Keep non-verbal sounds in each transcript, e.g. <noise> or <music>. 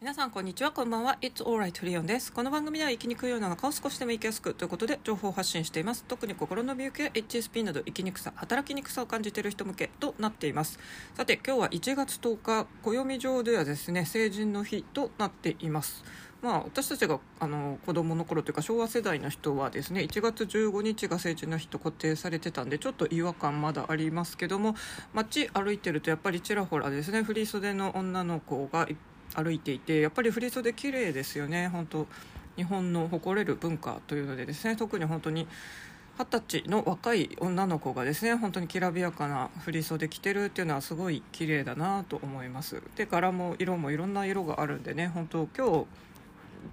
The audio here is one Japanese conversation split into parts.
皆さんこんにちはこんばんは。It's alright リオンです。この番組では生きにくいような中を少しでも生きやすくということで情報発信しています。特に心の病気や HSP など生きにくさ働きにくさを感じている人向けとなっています。さて今日は1月10日暦上ではですね成人の日となっています。まあ、私たちがあの子供の頃というか昭和世代の人はですね1月15日が成人の日と固定されてたんでちょっと違和感まだありますけども街歩いてるとやっぱりちらほらですね振り袖の女の子が歩いていてやっぱり振り袖綺麗ですよね。本当日本の誇れる文化というのでですね。特に本当に二十歳の若い女の子がですね本当にきらびやかな振り袖着てるっていうのはすごい綺麗だなと思います。で柄も色もいろんな色があるんでね。本当今日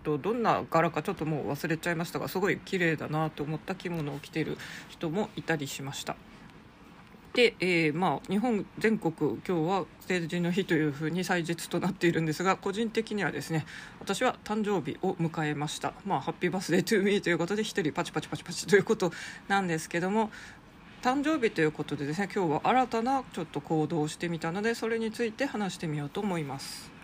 とどんな柄かちょっともう忘れちゃいましたがすごい綺麗だなと思った着物を着てる人もいたりしました。で、えー、まあ、日本全国今日は成人の日というふうに祭日となっているんですが個人的にはですね私は誕生日を迎えました、まあ、ハッピーバースデートゥーミーということで1人パチパチパチパチということなんですけども誕生日ということでですね今日は新たなちょっと行動をしてみたのでそれについて話してみようと思います。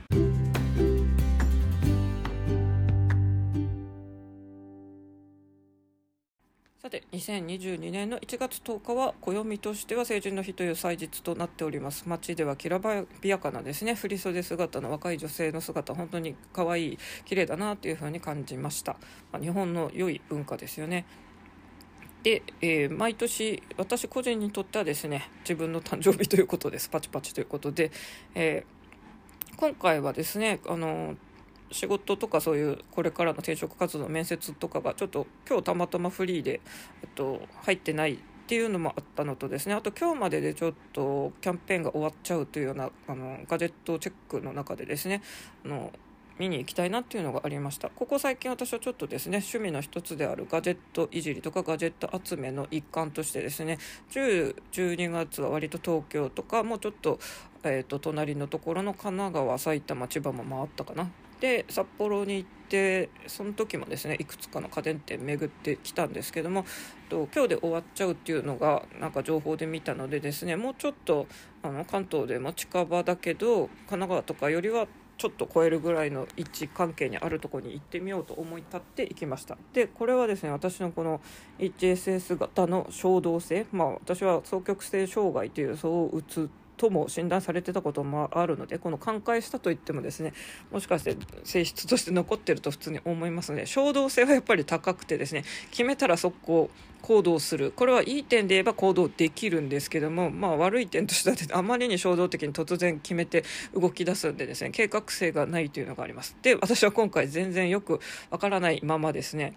2022年の1月10日は暦としては成人の日という祭日となっております。街ではきらびやかなですね。振袖姿の若い女性の姿本当に可愛い綺麗だなというふうに感じました、まあ、日本の良い文化ですよね。で、えー、毎年私個人にとってはですね自分の誕生日ということです。パチパチということで、えー、今回はですねあの仕事とかそういうこれからの転職活動の面接とかがちょっと今日たまたまフリーで、えっと、入ってないっていうのもあったのとですね。あと今日まででちょっとキャンペーンが終わっちゃうというようなあのガジェットチェックの中でですねあの見に行きたいなっていうのがありました。ここ最近私はちょっとですね趣味の一つであるガジェットいじりとかガジェット集めの一環としてですね10、12月は割と東京とかもうちょっと,、えーと隣のところの神奈川埼玉千葉も回ったかな。で札幌に行ってその時もですねいくつかの家電店巡ってきたんですけどもと今日で終わっちゃうっていうのがなんか情報で見たのでですねもうちょっとあの関東でも近場だけど神奈川とかよりはちょっと超えるぐらいの位置関係にあるとこに行ってみようと思い立って行きました。でこれはですね私のこの HSS 型の衝動性まあ私は双極性障害というそううつとも診断されてたこともあるのでこの寛解したといってもですねもしかして性質として残ってると普通に思いますので衝動性はやっぱり高くてですね決めたら速攻行動する。これはいい点で言えば行動できるんですけども、まあ、悪い点としてはあまりに衝動的に突然決めて動き出すんでですね計画性がないというのがあります。で私は今回全然よくわからないままですね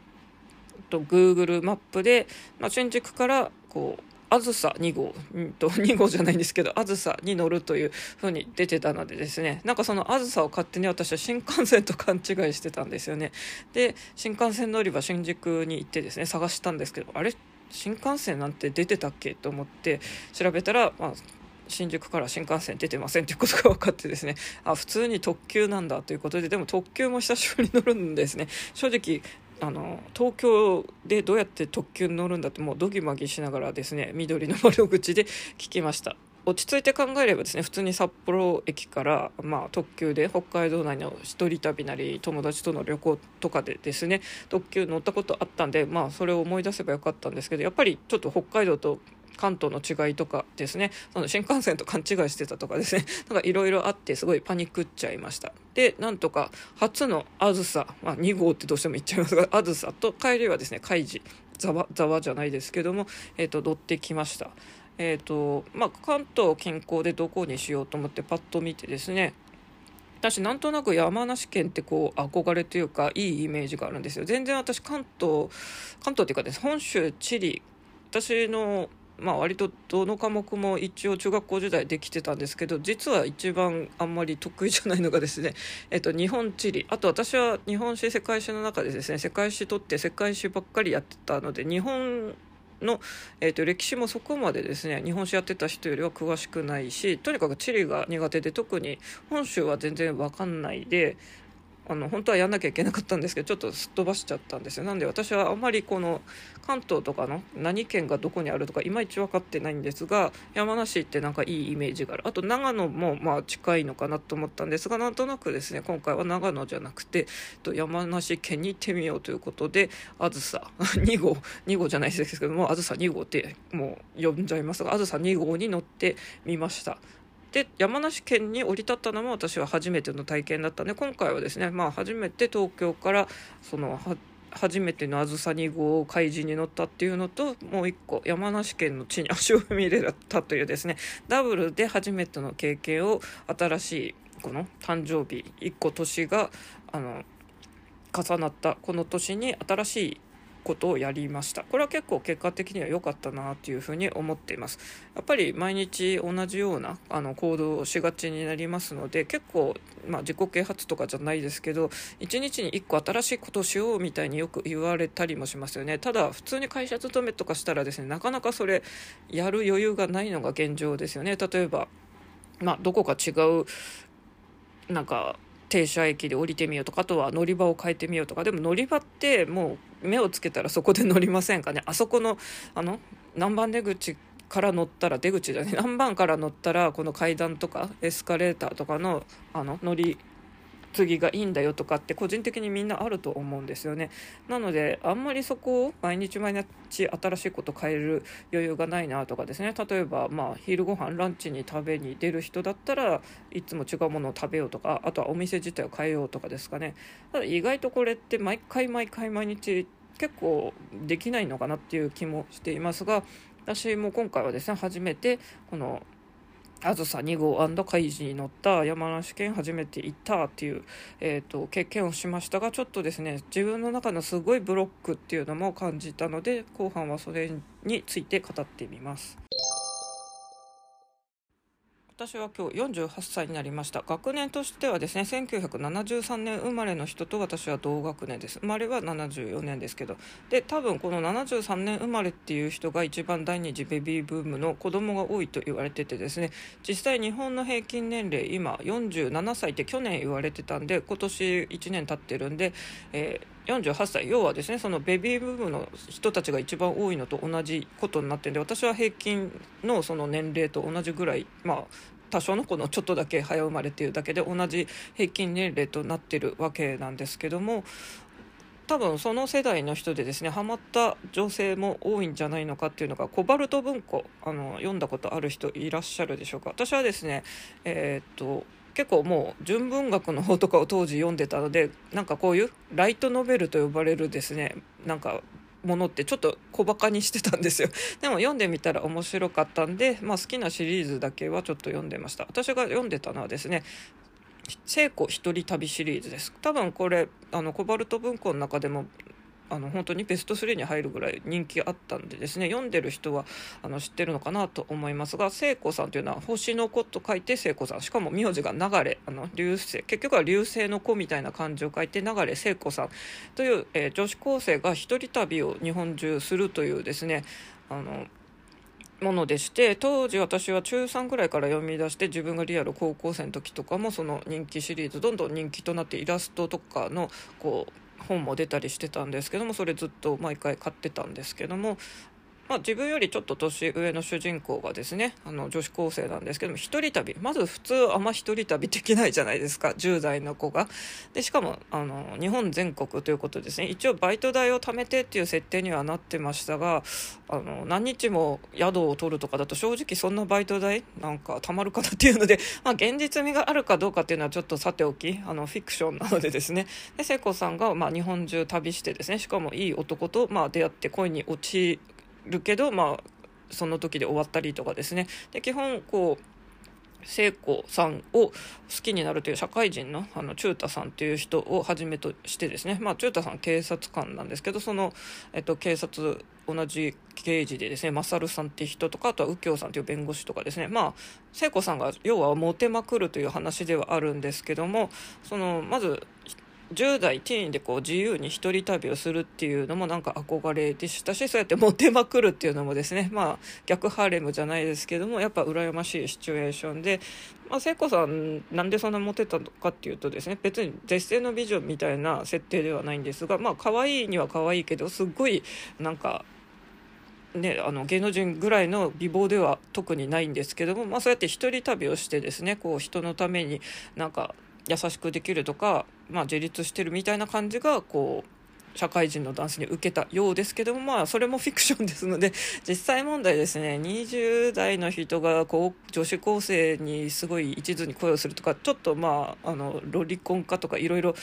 と Google マップで、まあ、新宿からこうあずさ2号、うんと、<laughs> 2号じゃないんですけど、あずさに乗るという風に出てたのでですね、なんかそのあずさを勝手に私は新幹線と勘違いしてたんですよね。で、新幹線乗り場新宿に行ってですね、探したんですけど、あれ？新幹線なんて出てたっけと思って調べたら、まあ、新宿から新幹線出てませんということが分かってですね。あ普通に特急なんだということででも特急も久しぶりに乗るんですね。正直あの東京でどうやって特急に乗るんだってもうドギマギしながらですね緑の窓口で聞きました。落ち着いて考えればですね普通に札幌駅から、まあ、特急で北海道内の一人旅なり友達との旅行とかでですね特急乗ったことあったんで、まあ、それを思い出せばよかったんですけどやっぱりちょっと北海道と関東の違いとかですね。その新幹線と勘違いしてたとかですね。<laughs> なんかいろいろあってすごいパニックっちゃいました。でなんとか初のあずさ、まあ、2号ってどうしても言っちゃいますが <laughs> あずさと帰りはですね開示ざわざわじゃないですけども、えーと、乗ってきました。えーとまあ、関東近郊でどこにしようと思ってパッと見てですね。私なんとなく山梨県ってこう憧れというかいいイメージがあるんですよ。全然私関東関東っていうかです本州地理私のまあ、割とどの科目も一応中学校時代できてたんですけど実は一番あんまり得意じゃないのがですね、<laughs> えっと、日本地理。あと私は日本史世界史の中でですね世界史取って世界史ばっかりやってたので日本の、えーと、歴史もそこまでですね日本史やってた人よりは詳しくないしとにかく地理が苦手で特に本州は全然分かんないであの本当はやんなきゃいけなかったんですけどちょっとすっ飛ばしちゃったんですよ。なんで私はあんまりこの関東とかの何県がどこにあるとかいまいち分かってないんですが山梨ってなんかいいイメージがあるあと長野もまあ近いのかなと思ったんですがなんとなくですね今回は長野じゃなくて山梨県に行ってみようということであずさ <laughs> 2号2号じゃないですけどもあずさ2号ってもう呼んじゃいますがあずさ2号に乗ってみました。で山梨県に降り立ったのも私は初めての体験だったんで今回はですね、まあ、初めて東京からその初めてのあずさ2号を開示に乗ったっていうのともう一個山梨県の地に足を踏み入れたというですね。ダブルで初めての経験を新しいこの誕生日1個年があの重なったこの年に新しいことをやりました。これは結構結果的には良かったなというふうに思っています。やっぱり毎日同じようなあの行動をしがちになりますので結構、まあ、自己啓発とかじゃないですけど1日に1個新しいことをしようみたいによく言われたりもしますよね。ただ普通に会社勤めとかしたらですねなかなかそれやる余裕がないのが現状ですよね。例えばまあ、どこか違うなんか停車駅で降りてみようとかあとは乗り場を変えてみようとか。でも乗り場ってもう目をつけたらそこで乗りませんかね？あそこのあの何番出口から乗ったら出口じゃね何番から乗ったらこの階段とかエスカレーターとかのあの乗り次がいいんだよとかって個人的にみんなあると思うんですよね。なのであんまりそこを毎日毎日新しいこと変える余裕がないなとかですね。例えばまあ昼ご飯ランチに食べに出る人だったらいつも違うものを食べようとかあとはお店自体を変えようとかですかね。ただ意外とこれって毎回毎回毎日結構できないのかなっていう気もしていますが私も今回はですね初めてこのあずさ2号カイジに乗った山梨県初めて行ったっていう、えーと、経験をしましたがちょっとですね自分の中のすごいブロックっていうのも感じたので後半はそれについて語ってみます。私は今日48歳になりました。学年としてはですね1973年生まれの人と私は同学年です。生まれは74年ですけど。で多分この73年生まれっていう人が一番第二次ベビーブームの子供が多いと言われててですね。実際日本の平均年齢今47歳って去年言われてたんで今年1年経ってるんで、えー48歳要はですねそのベビーブームの人たちが一番多いのと同じことになってるんで私は平均のその年齢と同じぐらいまあ多少の子のちょっとだけ早生まれっていうだけで同じ平均年齢となってるわけなんですけども多分その世代の人でですねハマった女性も多いんじゃないのかっていうのがコバルト文庫あの読んだことある人いらっしゃるでしょうか。私はですねえー、っと結構もう純文学の方とかを当時読んでたのでなんかこういうライトノベルと呼ばれるですねなんかものってちょっと小バカにしてたんですよ。<laughs> でも読んでみたら面白かったんで、まあ、好きなシリーズだけはちょっと読んでました。私が読んでたのはですね聖子一人旅シリーズです。多分これあのコバルト文庫の中でもあの本当にベスト3に入るぐらい人気あったんでですね読んでる人はあの知ってるのかなと思いますが聖子さんというのは星の子と書いて聖子さん。しかも名字が流れあの流星。結局は流星の子みたいな漢字を書いて流れ聖子さんという、えー、女子高生が一人旅を日本中するというですねあのものでして当時私は中3ぐらいから読み出して自分がリアル高校生の時とかもその人気シリーズどんどん人気となってイラストとかのこう本も出たりしてたんですけどもそれずっと毎回買ってたんですけどもまあ、自分よりちょっと年上の主人公がですねあの女子高生なんですけども一人旅。まず普通あんま一人旅できないじゃないですか。10代の子が。でしかもあの日本全国ということですね。一応バイト代を貯めてっていう設定にはなってましたがあの何日も宿を取るとかだと正直そんなバイト代なんかたまるかなっていうので、<laughs> まあ、現実味があるかどうかっていうのはちょっとさておきあのフィクションなのでですね。<laughs> で聖子さんが、まあ、日本中旅してですね。しかもいい男と、まあ、出会って恋に落ちるけど、まあ、その時で終わったりとかですね。で基本こう聖子さんを好きになるという社会人のあの中太さんという人をはじめとしてですね、まあ、中太さん警察官なんですけどその、えっと、警察同じ刑事でですね勝さんっていう人とかあとは右京さんという弁護士とかですね。まあ聖子さんが要はモテまくるという話ではあるんですけどもそのまず10代ティーンでこう自由に一人旅をするっていうのもなんか憧れでしたしそうやってモテまくるっていうのもですねまあ逆ハーレムじゃないですけどもやっぱ羨ましいシチュエーションで、まあ、聖子さんなんでそんなモテたのかっていうとですね別に絶世の美女みたいな設定ではないんですがまあ可愛いには可愛いけどすっごいなんかね、あの芸能人ぐらいの美貌では特にないんですけども、まあ、そうやって一人旅をしてですねこう人のためになんか優しくできるとか、まあ、自立してるみたいな感じがこう社会人のダンスに受けたようですけども、まあ、それもフィクションですので、<laughs> 実際問題ですね、20代の人がこう女子高生にすごい一途に声をするとか、ちょっとまあ、あの、ロリコン化とかいろいろ、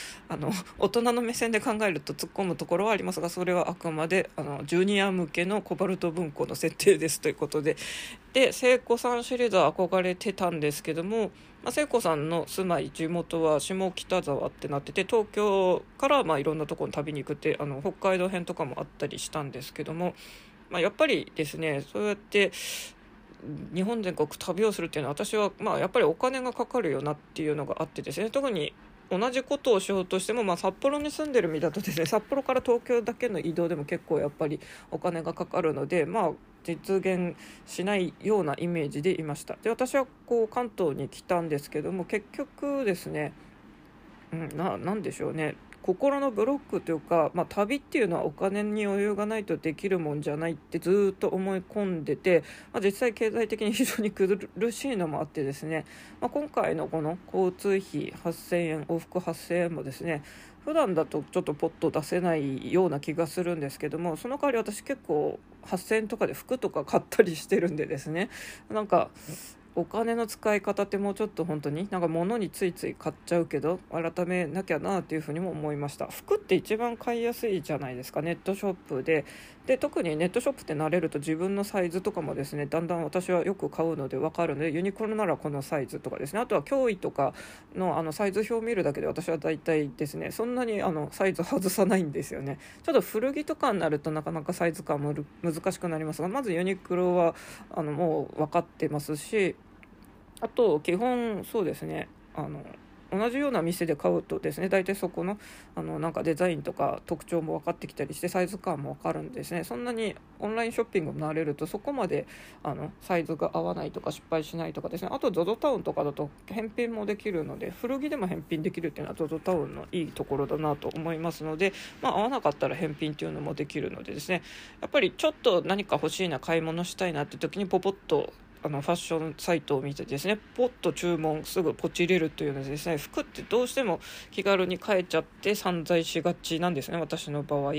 大人の目線で考えると突っ込むところはありますが、それはあくまで、あの、ジュニア向けのコバルト文庫の設定ですということで、で、聖子さんシリーズは憧れてたんですけども、まあ、聖子さんの住まい地元は下北沢ってなってて東京からまあいろんなとこに旅に行くってあの北海道編とかもあったりしたんですけども、まあ、やっぱりですねそうやって日本全国旅をするっていうのは私はまあやっぱりお金がかかるよなっていうのがあってですね特に同じことをしようとしても、まあ、札幌に住んでる身だとですね札幌から東京だけの移動でも結構やっぱりお金がかかるのでまあ実現しないようなイメージでいました。で私はこう関東に来たんですけども結局ですね、うん、ななんでしょうね。心のブロックというか、まあ、旅っていうのはお金に余裕がないとできるもんじゃないってずっと思い込んでて、まあ、実際経済的に <laughs> 非常に苦しいのもあってですね、まあ、今回のこの交通費8000円往復8000円もですね普段だとちょっとポッと出せないような気がするんですけどもその代わり私結構8000円とかで服とか買ったりしてるんでですね。なんかお金の使い方ってもうちょっと本当になんか物についつい買っちゃうけど改めなきゃなっていうふうにも思いました。服って一番買いやすいじゃないですか。ネットショップでで特にネットショップって慣れると自分のサイズとかもですねだんだん私はよく買うので分かるのでユニクロならこのサイズとかですね。あとは脅威とかのあのサイズ表を見るだけで私は大体ですねそんなにあのサイズ外さないんですよね。ちょっと古着とかになるとなかなかサイズ感も難しくなりますがまずユニクロはあのもう分かってますしあと基本そうですねあの同じような店で買うとですね大体そこのあのなんかデザインとか特徴も分かってきたりしてサイズ感も分かるんですね。そんなにオンラインショッピングになれるとそこまであのサイズが合わないとか失敗しないとかですね。あと ZOZO タウンとかだと返品もできるので古着でも返品できるっていうのは ZOZO タウンのいいところだなと思いますので、まあ、合わなかったら返品っていうのもできるのでですね。やっぱりちょっと何か欲しいな買い物したいなって時にポポッとあのファッションサイトを見てですねポッと注文すぐポチ入れるというのでですね服ってどうしても気軽に買えちゃって散財しがちなんですね私の場合。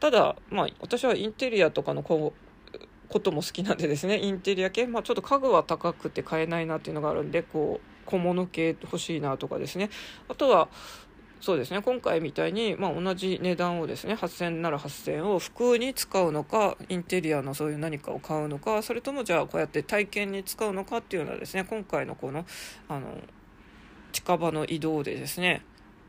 ただまあ私はインテリアとかのこうことも好きなんでですねインテリア系、まあ、ちょっと家具は高くて買えないなっていうのがあるんでこう小物系欲しいなとかですね。あとはそうですね。今回みたいに、まあ、同じ値段をですね8000なら8000を服に使うのかインテリアのそういう何かを買うのかそれともじゃあこうやって体験に使うのかっていうのはですね今回のこのあの近場の移動でですね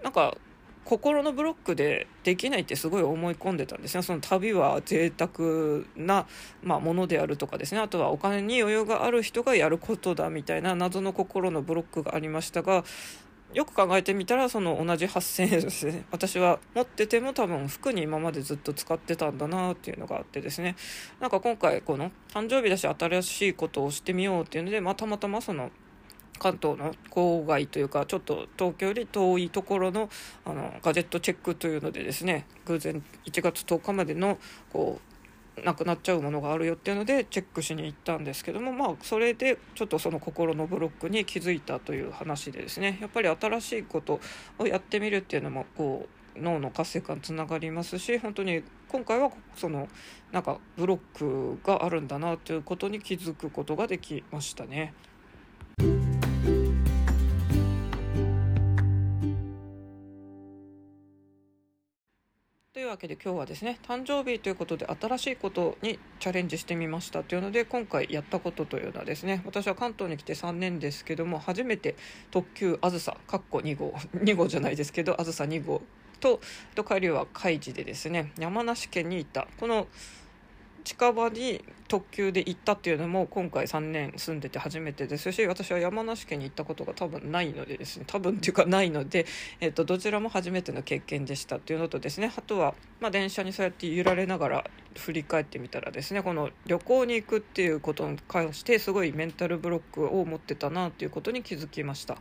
なんか心のブロックでできないってすごい思い込んでたんですね。その旅は贅沢な、まあ、ものであるとかですねあとはお金に余裕がある人がやることだみたいな謎の心のブロックがありましたがよく考えてみたらその同じ8000円です。ね私は持ってても多分服に今までずっと使ってたんだなっていうのがあってですね。なんか今回この誕生日だし新しいことをしてみようっていうので、まあ、たまたまその関東の郊外というかちょっと東京より遠いところのあのガジェットチェックというのでですね偶然1月10日までのこうなくなっちゃうものがあるよっていうのでチェックしに行ったんですけどもまあそれでちょっとその心のブロックに気づいたという話でですねやっぱり新しいことをやってみるっていうのもこう脳の活性化につながりますし本当に今回はそのなんかブロックがあるんだなということに気づくことができましたね。わけで今日はですね誕生日ということで新しいことにチャレンジしてみましたというので今回やったことというのはですね私は関東に来て3年ですけども初めて特急あずさかっこ2号2号じゃないですけどあずさ2号とと帰りは海事でですね山梨県に行った。この近場に特急で行ったっていうのも今回3年住んでて初めてですし私は山梨県に行ったことが多分ないのでですね多分っていうかないので、えー、とどちらも初めての経験でしたっていうのとですねあとは、まあ、電車にそうやって揺られながら振り返ってみたらですねこの旅行に行くっていうことに関してすごいメンタルブロックを持ってたなっていうことに気づきました。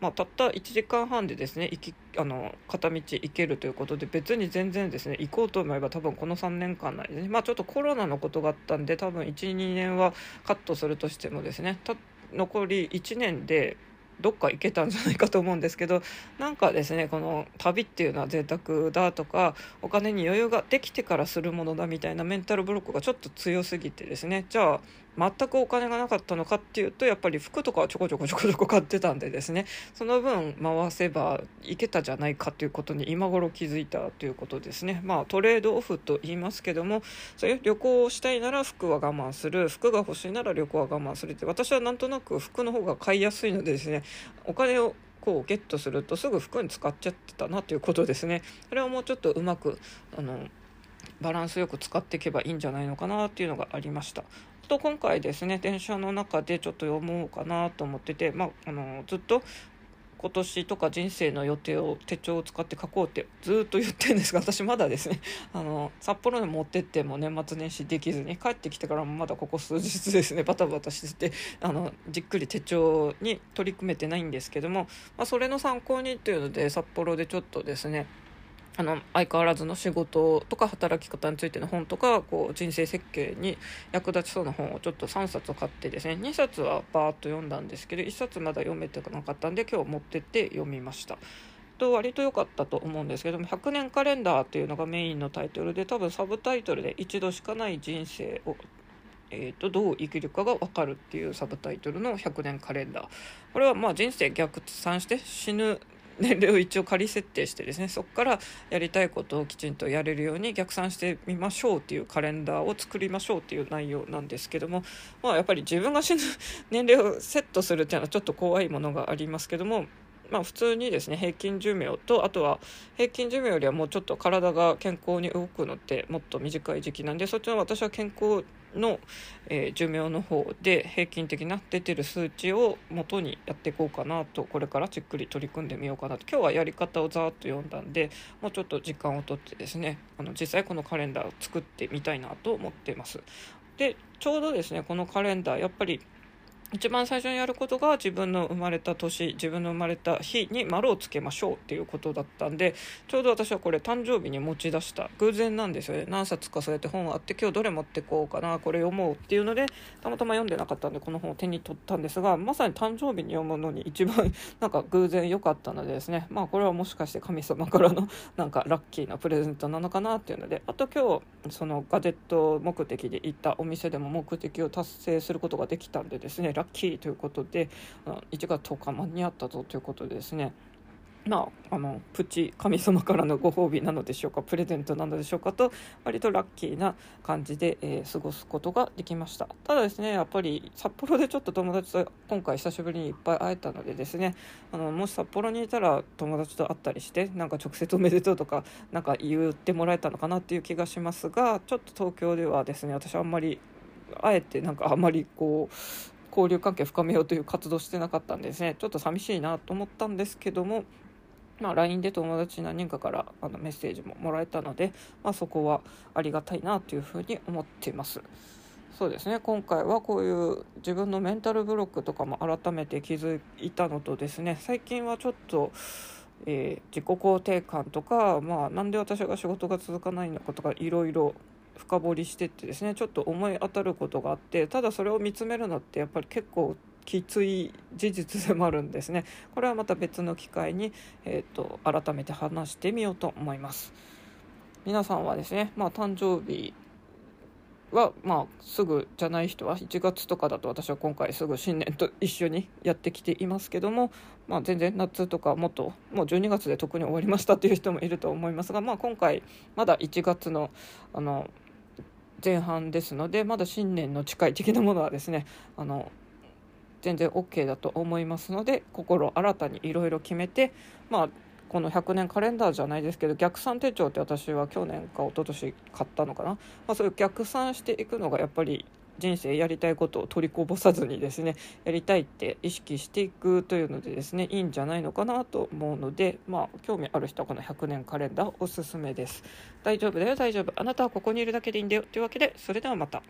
まあ、たった1時間半でですね行きあの片道行けるということで別に全然ですね行こうと思えば多分この3年間内でねまあちょっとコロナのことがあったんで多分12年はカットするとしてもですね残り1年でどっか行けたんじゃないかと思うんですけどなんかですねこの旅っていうのは贅沢だとかお金に余裕ができてからするものだみたいなメンタルブロックがちょっと強すぎてですねじゃあ全くお金がなかったのかっていうとやっぱり服とかはちょこちょこちょこちょこ買ってたんでですね。その分回せばいけたじゃないかということに今頃気づいたということですね。まあトレードオフと言いますけどもそういう旅行をしたいなら服は我慢する。服が欲しいなら旅行は我慢するって。私はなんとなく服の方が買いやすいのでですねお金をこうゲットするとすぐ服に使っちゃってたなということですね。それはもうちょっとうまくあのバランスよく使っていけばいいんじゃないのかなっていうのがありました。と今回ですね電車の中でちょっと読もうかなと思ってて、まあ、あのずっと今年とか人生の予定を手帳を使って書こうってずっと言ってるんですが私まだですねあの札幌に持ってっても年末年始できずに帰ってきてからもまだここ数日ですねバタバタしててあのじっくり手帳に取り組めてないんですけども、まあ、それの参考にっていうので札幌でちょっとですねあの相変わらずの仕事とか働き方についての本とかこう人生設計に役立ちそうな本をちょっと3冊買ってですね2冊はバーッと読んだんですけど1冊まだ読めてなかったんで今日持ってって読みました。と割と良かったと思うんですけども「100年カレンダー」っていうのがメインのタイトルで多分サブタイトルで「一度しかない人生を」えーと、どう生きるかが分かるっていうサブタイトルの100年カレンダーこれはまあ人生逆算して死ぬ年齢を一応仮設定してですねそこからやりたいことをきちんとやれるように逆算してみましょうっていうカレンダーを作りましょうっていう内容なんですけども、まあ、やっぱり自分が死ぬ <laughs> 年齢をセットするっていうのはちょっと怖いものがありますけどもまあ、普通にですね平均寿命とあとは平均寿命よりはもうちょっと体が健康に動くのってもっと短い時期なんでそっちの私は健康の、えー、寿命の方で平均的な出てる数値を元にやっていこうかなとこれからじっくり取り組んでみようかなと今日はやり方をざーっと読んだんでもうちょっと時間をとってですねあの実際このカレンダーを作ってみたいなと思っています。でちょうどですねこのカレンダーやっぱり一番最初にやることが自分の生まれた年自分の生まれた日に丸をつけましょうっていうことだったんでちょうど私はこれ誕生日に持ち出した。偶然なんですよね。何冊かそうやって本あって今日どれ持ってこうかなこれ読もうっていうのでたまたま読んでなかったんでこの本を手に取ったんですがまさに誕生日に読むのに一番 <laughs> なんか偶然良かったのでですね。まあこれはもしかして神様からの <laughs> なんかラッキーなプレゼントなのかなっていうのであと今日そのガジェット目的で行ったお店でも目的を達成することができたんでですねラッキーということで1月10日間に合ったぞということでですね。まあ、あのプチ神様からのご褒美なのでしょうかプレゼントなのでしょうかと割とラッキーな感じで、えー、過ごすことができました。ただですねやっぱり札幌でちょっと友達と今回久しぶりにいっぱい会えたのでですねあのもし札幌にいたら友達と会ったりしてなんか直接おめでとうとかなんか言ってもらえたのかなっていう気がしますがちょっと東京ではですね私あんまりあえてなんかあんまりこう交流関係深めようという活動してなかったんですねちょっと寂しいなと思ったんですけどもまあ、LINE で友達何人かからあのメッセージももらえたので、まあ、そこはありがたいなというふうに思っています。そうですね今回はこういう自分のメンタルブロックとかも改めて気づいたのとですね最近はちょっと、えー、自己肯定感とか、まあ、なんで私が仕事が続かないのかとかいろいろ深掘りしてってですねちょっと思い当たることがあってただそれを見つめるのってやっぱり結構きつい事実でもあるんですね。これはまた別の機会に、えーと、改めて話してみようと思います。皆さんはですね、まあ、誕生日は、まあ、すぐじゃない人は1月とかだと私は今回すぐ新年と一緒にやってきていますけども、まあ、全然夏とかもっともう12月で特に終わりましたっていう人もいると思いますが、まあ、今回まだ1月のあの前半ですのでまだ新年の誓い的なものはですねあの全然 OK だと思いますので心新たにいろいろ決めてまあこの100年カレンダーじゃないですけど逆算手帳って私は去年か一昨年買ったのかな、まあ、そういう逆算していくのがやっぱり人生やりたいことを取りこぼさずにですねやりたいって意識していくというのでですねいいんじゃないのかなと思うのでまあ興味ある人はこの100年カレンダーおすすめです。大丈夫だよ大丈夫。あなたはここにいるだけでいいんだよ。というわけでそれではまた。